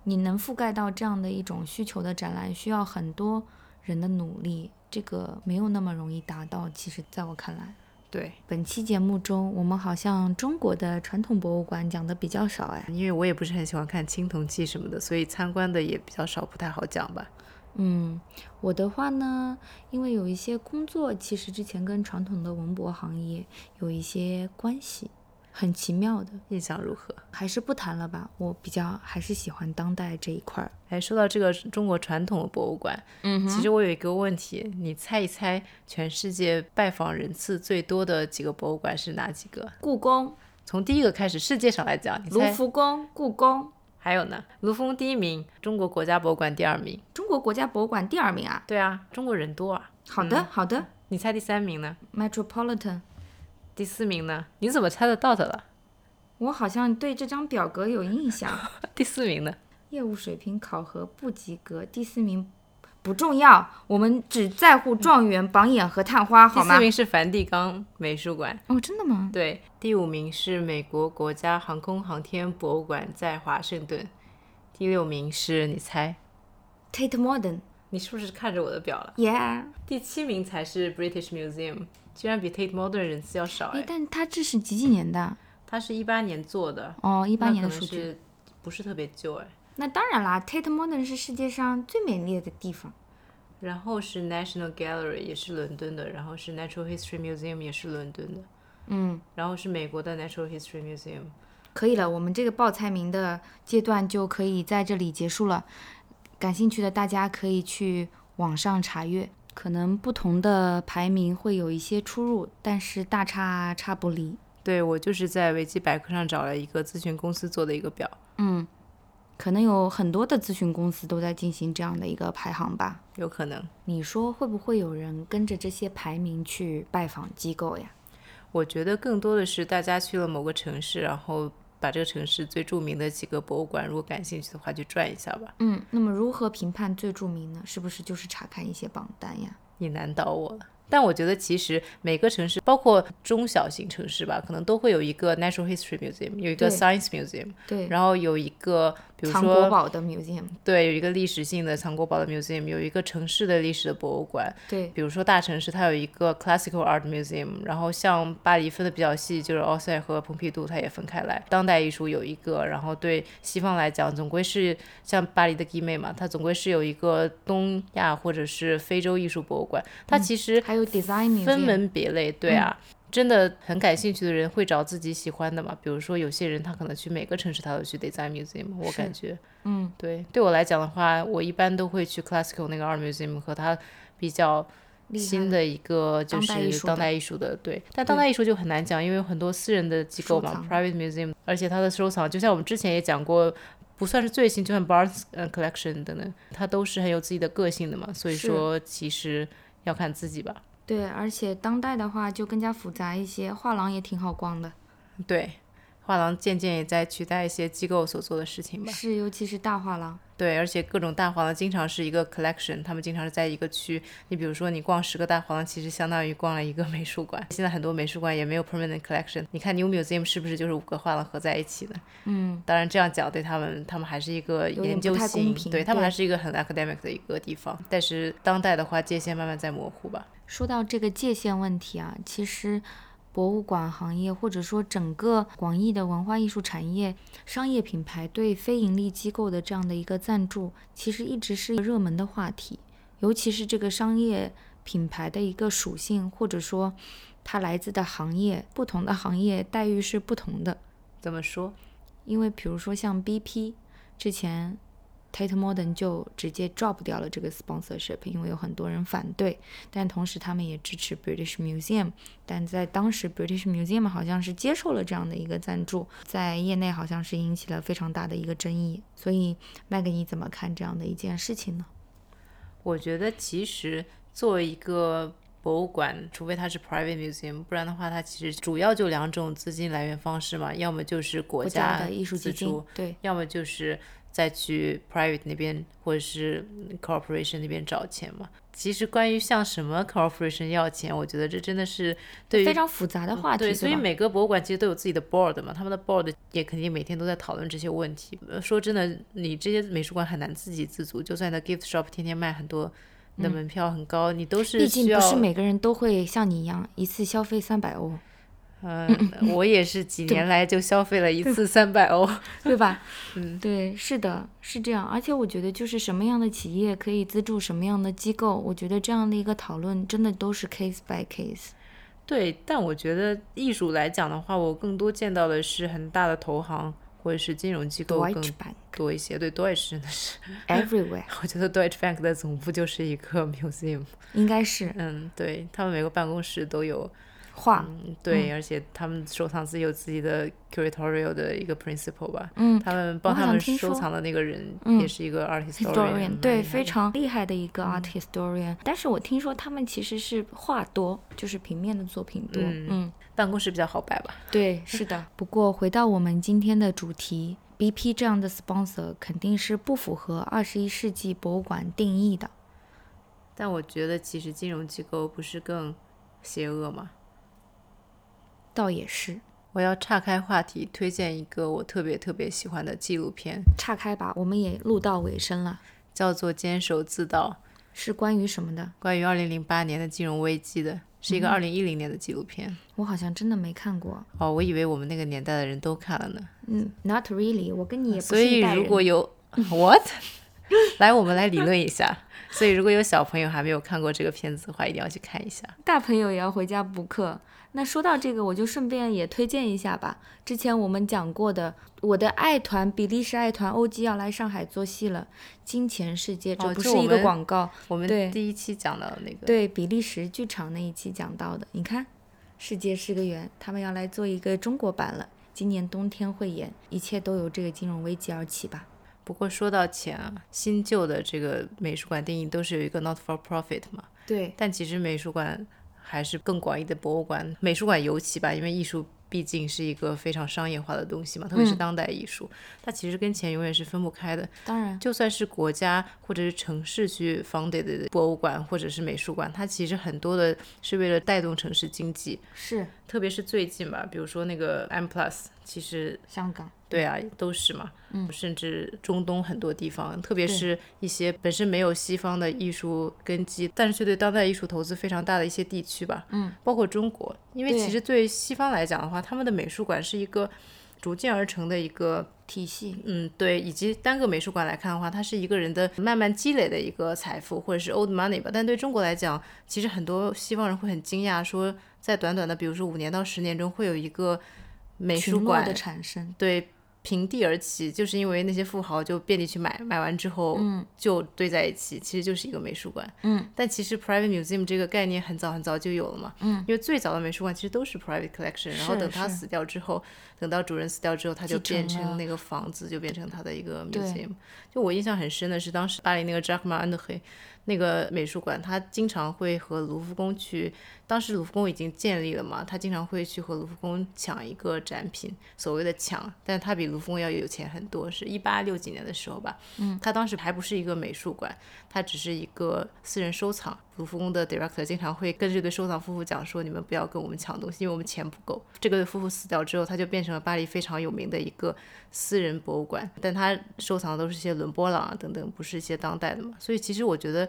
你能覆盖到这样的一种需求的展览，需要很多人的努力，这个没有那么容易达到。其实，在我看来，对，本期节目中，我们好像中国的传统博物馆讲的比较少哎。因为我也不是很喜欢看青铜器什么的，所以参观的也比较少，不太好讲吧。嗯，我的话呢，因为有一些工作，其实之前跟传统的文博行业有一些关系，很奇妙的。印象如何？还是不谈了吧，我比较还是喜欢当代这一块儿。哎，说到这个中国传统的博物馆，嗯其实我有一个问题，你猜一猜，全世界拜访人次最多的几个博物馆是哪几个？故宫、从第一个开始，世界上来讲，你卢？浮宫、故宫，还有呢？卢浮第一名，中国国家博物馆第二名。中国国家博物馆第二名啊。对啊，中国人多啊。好的，好的你猜第三名呢？，Metropolitan。第四名呢？你怎么猜得到的了？我好像对这张表格有印象。第四名呢？业务水平考核不及格，第四名不重要，我们只在乎状元、榜眼和探花，好吗第四？名是梵蒂冈美术馆。哦，真的吗？对，第五名是美国国家航空航天博物馆在华盛顿。第六名是你猜？Tate Modern。你是不是看着我的表了？Yeah。第七名才是 British Museum，居然比 Tate Modern 人次要少哎哎。，但它这是几几年的？它是一八年做的，哦，一一八年的数据。是不是特别旧哎？那当然啦，Tate Modern 是世界上最美丽的地方。然后是 National Gallery 也是伦敦的，然后是 Natural History Museum 也是伦敦的，嗯，然后是美国的 Natural History Museum。可以了，我们这个报菜名的阶段就可以在这里结束了。感兴趣的大家可以去网上查阅，可能不同的排名会有一些出入，但是大差差不离。对我就是在维基百科上找了一个咨询公司做的一个表，嗯，可能有很多的咨询公司都在进行这样的一个排行吧。有可能。你说会不会有人跟着这些排名去拜访机构呀？我觉得更多的是大家去了某个城市，然后把这个城市最著名的几个博物馆，如果感兴趣的话，去转一下吧。嗯，那么如何评判最著名呢？是不是就是查看一些榜单呀？你难倒我了。但我觉得其实每个城市，包括中小型城市吧，可能都会有一个 Natural History Museum，有一个 Science Museum，对，然后有一个比如藏国说宝的 museum，对，有一个历史性的藏国宝的 museum，有一个城市的历史的博物馆。对，比如说大城市，它有一个 classical art museum，然后像巴黎分的比较细，就是奥赛和蓬皮杜，它也分开来。当代艺术有一个，然后对西方来讲，总归是像巴黎的 g i m e 嘛，它总归是有一个东亚或者是非洲艺术博物馆。它其实还有 design 分门别类，对啊。真的很感兴趣的人会找自己喜欢的嘛？比如说有些人他可能去每个城市他都去 design museum，我感觉，嗯，对，对我来讲的话，我一般都会去 classical 那个 art museum 和它比较新的一个就是当代艺术的，对。但当代艺术就很难讲，因为有很多私人的机构嘛，private museum，而且它的收藏，就像我们之前也讲过。不算是最新，就像 Barnes 呃 collection 等等，它都是很有自己的个性的嘛，所以说其实要看自己吧。对，而且当代的话就更加复杂一些，画廊也挺好逛的。对，画廊渐渐也在取代一些机构所做的事情吧。是，尤其是大画廊。对，而且各种大画廊经常是一个 collection，他们经常是在一个区。你比如说，你逛十个大画廊，其实相当于逛了一个 美术馆。现在很多美术馆也没有 permanent collection。你看 New Museum 是不是就是五个画廊合在一起的？嗯，当然这样讲对他们，他们还是一个研究性，对他们还是一个很 academic 的一个地方。但是当代的话，界限慢慢在模糊吧。说到这个界限问题啊，其实。博物馆行业，或者说整个广义的文化艺术产业，商业品牌对非盈利机构的这样的一个赞助，其实一直是热门的话题。尤其是这个商业品牌的一个属性，或者说它来自的行业，不同的行业待遇是不同的。怎么说？因为比如说像 BP 之前。Tate Modern 就直接 drop 掉了这个 sponsorship，因为有很多人反对，但同时他们也支持 British Museum，但在当时 British Museum 好像是接受了这样的一个赞助，在业内好像是引起了非常大的一个争议。所以麦格你怎么看这样的一件事情呢？我觉得其实作为一个博物馆，除非它是 private museum，不然的话它其实主要就两种资金来源方式嘛，要么就是国家的艺术基金，对，要么就是。再去 private 那边或者是 corporation 那边找钱嘛？其实关于向什么 corporation 要钱，我觉得这真的是对非常复杂的话题。对，所以每个博物馆其实都有自己的 board 嘛，他们的 board 也肯定每天都在讨论这些问题。说真的，你这些美术馆很难自给自足，就算在 gift shop 天天卖很多，你的门票很高，你都是毕竟不是每个人都会像你一样一次消费三百欧。嗯，我也是几年来就消费了一次三百欧，对吧？嗯，对，是的，是这样。而且我觉得，就是什么样的企业可以资助什么样的机构，我觉得这样的一个讨论真的都是 case by case。对，但我觉得艺术来讲的话，我更多见到的是很大的投行或者是金融机构更多一些。对，Deutsche 真的是 everywhere。我觉得 Deutsche Bank 的总部就是一个 museum，应该是。嗯，对他们每个办公室都有。画，对，而且他们收藏自己有自己的 curatorial 的一个 principle 吧，嗯，他们帮他们收藏的那个人也是一个 art historian，对，非常厉害的一个 art historian。但是我听说他们其实是画多，就是平面的作品多，嗯，办公室比较好摆吧。对，是的。不过回到我们今天的主题，BP 这样的 sponsor 肯定是不符合二十一世纪博物馆定义的。但我觉得其实金融机构不是更邪恶吗？倒也是，我要岔开话题，推荐一个我特别特别喜欢的纪录片。岔开吧，我们也录到尾声了。叫做《坚守自盗》，是关于什么的？关于二零零八年的金融危机的，是一个二零一零年的纪录片。我好像真的没看过。哦，我以为我们那个年代的人都看了呢。嗯，Not really，我跟你也不所以如果有 What，来，我们来理论一下。所以如果有小朋友还没有看过这个片子的话，一定要去看一下。大朋友也要回家补课。那说到这个，我就顺便也推荐一下吧。之前我们讲过的，我的爱团比利时爱团 OG 要来上海做戏了，《金钱世界》这不是一个广告。我们第一期讲到的那个。对，比利时剧场那一期讲到的。你看，世界是个圆，他们要来做一个中国版了，今年冬天会演。一切都由这个金融危机而起吧。不过说到钱啊，新旧的这个美术馆电影都是有一个 not for profit 嘛。对。但其实美术馆。还是更广义的博物馆、美术馆尤其吧，因为艺术毕竟是一个非常商业化的东西嘛，特别是当代艺术，它其实跟钱永远是分不开的。当然，就算是国家或者是城市去 founded 的博物馆或者是美术馆，它其实很多的是为了带动城市经济。是，特别是最近吧，比如说那个 M Plus，其实香港。对啊，都是嘛，嗯，甚至中东很多地方，特别是一些本身没有西方的艺术根基，但是却对当代艺术投资非常大的一些地区吧，嗯，包括中国，因为其实对西方来讲的话，他们的美术馆是一个逐渐而成的一个体系，嗯，对，以及单个美术馆来看的话，它是一个人的慢慢积累的一个财富，或者是 old money 吧。但对中国来讲，其实很多西方人会很惊讶，说在短短的比如说五年到十年中，会有一个美术馆的产生，对。平地而起，就是因为那些富豪就遍地去买，买完之后就堆在一起，其实就是一个美术馆。嗯，但其实 private museum 这个概念很早很早就有了嘛。嗯，因为最早的美术馆其实都是 private collection，然后等他死掉之后，等到主人死掉之后，他就变成那个房子，就变成他的一个 museum。就我印象很深的是，当时巴黎那个 Jacques m a n d h 那个美术馆，他经常会和卢浮宫去，当时卢浮宫已经建立了嘛，他经常会去和卢浮宫抢一个展品，所谓的抢，但他比卢浮宫要有钱很多，是一八六几年的时候吧，嗯，他当时还不是一个美术馆，他只是一个私人收藏。卢浮宫的 director 经常会跟这对收藏夫妇讲说，你们不要跟我们抢东西，因为我们钱不够。这个夫妇死掉之后，他就变成了巴黎非常有名的一个私人博物馆，但他收藏的都是一些伦勃朗啊等等，不是一些当代的嘛。所以其实我觉得。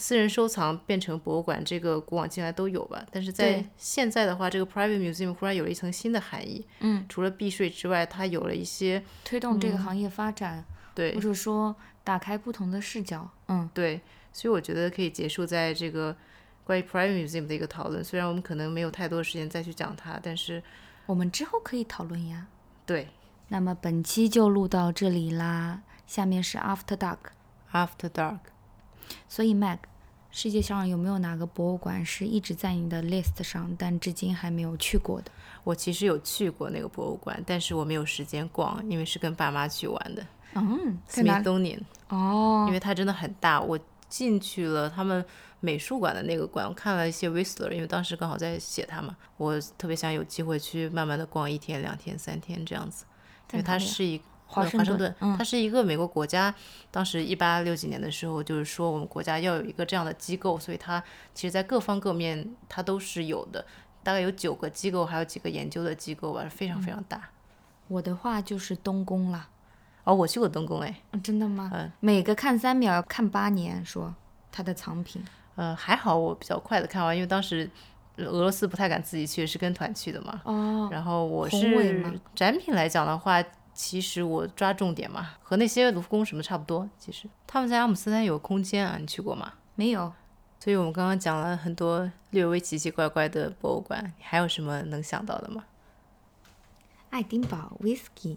私人收藏变成博物馆，这个古往今来都有吧。但是在现在的话，这个 private museum 忽然有了一层新的含义。嗯，除了避税之外，它有了一些推动这个行业发展，对或者说打开不同的视角。嗯，对，所以我觉得可以结束在这个关于 private museum 的一个讨论。虽然我们可能没有太多时间再去讲它，但是我们之后可以讨论呀。对那么本期就录到这里啦，下面是 After Dark。after dark，所以 Mag，世界上有没有哪个博物馆是一直在你的 list 上，但至今还没有去过的？我其实有去过那个博物馆，但是我没有时间逛，因为是跟爸妈去玩的。嗯，？Smithsonian，哦因，为它真的很大。我进去了他们美术馆的那个馆，我看了一些 Whistler，因为当时刚好在写它嘛，我特别想有机会去慢慢的逛一天、两天、三天这样子，因为它是一华盛顿，嗯它是一个美国国家，当时一八六几年的时候，就是说我们国家要有一个这样的机构，所以它其实在各方各面它都是有的，大概有九个机构，还有几个研究的机构吧，非常非常大。我的话就是东宫啦。哦，我去过东宫，哎，嗯真的吗？嗯每个看三秒要看八年，说它的藏品。呃，还好我比较快的看完，因为当时呃俄罗斯不太敢自己去，是跟团去的嘛。哦，然后我是吗展品来讲的话，其实我抓重点嘛，和那些卢浮宫什么差不多。其实他们在阿姆斯特丹有空间啊，你去过吗？没有。所以我们刚刚讲了很多略微奇奇怪怪的博物馆，你还有什么能想到的吗？爱丁堡 whisky，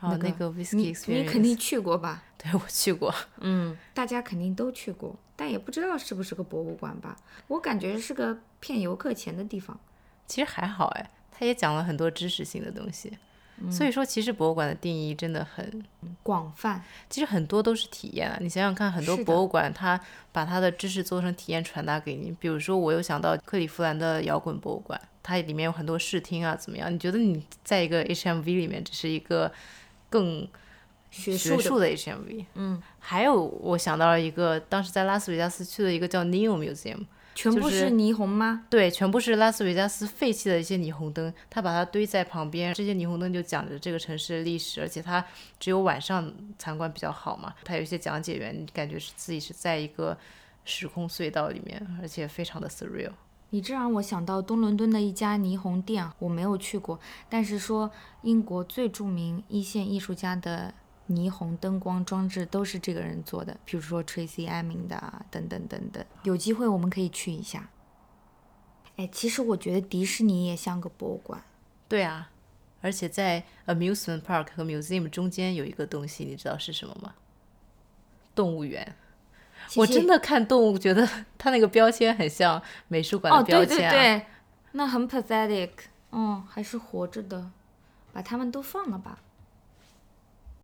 哦，那个个 whisky 你你肯定去过吧？对我去过。嗯，大家肯定都去过，但也不知道是不是个博物馆吧？我感觉是个骗游客钱的地方。其实还好哎，他也讲了很多知识性的东西。所以说，其实博物馆的定义真的很广泛，其实很多都是体验啊，你想想看，很多博物馆它把它的知识做成体验传达给你。比如说，我又想到克利夫兰的摇滚博物馆，它里面有很多视听啊，怎么样？你觉得你在一个 HMV 里面，只是一个更学术的学术的 HMV？嗯，还有我想到了一个，当时在拉斯维加斯去的一个叫 Neo Museum，全部是是霓虹吗？对，全部是拉斯维加斯废弃的一些霓虹灯，它把它堆在旁边，这些霓虹灯就讲着这个城市的历史，而且它只有晚上参观比较好嘛。它有一些讲解员，感觉是自己是在一个时空隧道里面，而且非常的 surreal。你这让我想到东伦敦的一家霓虹店啊，我没有去过，但是说英国最著名一线艺术家的霓虹灯光装置都是这个人做的，比如说 Tracy Emin 的啊，等等等等。有机会我们可以去一下。哎，其实我觉得迪士尼也像个博物馆。对啊，而且在 amusement park 和 museum 中间有一个东西，你知道是什么吗？动物园。我真的看动物，觉得它那个标签很像美术馆哦，的标对签啊。对对，那很 pathetic。嗯，还是活着的，把它们都放了吧。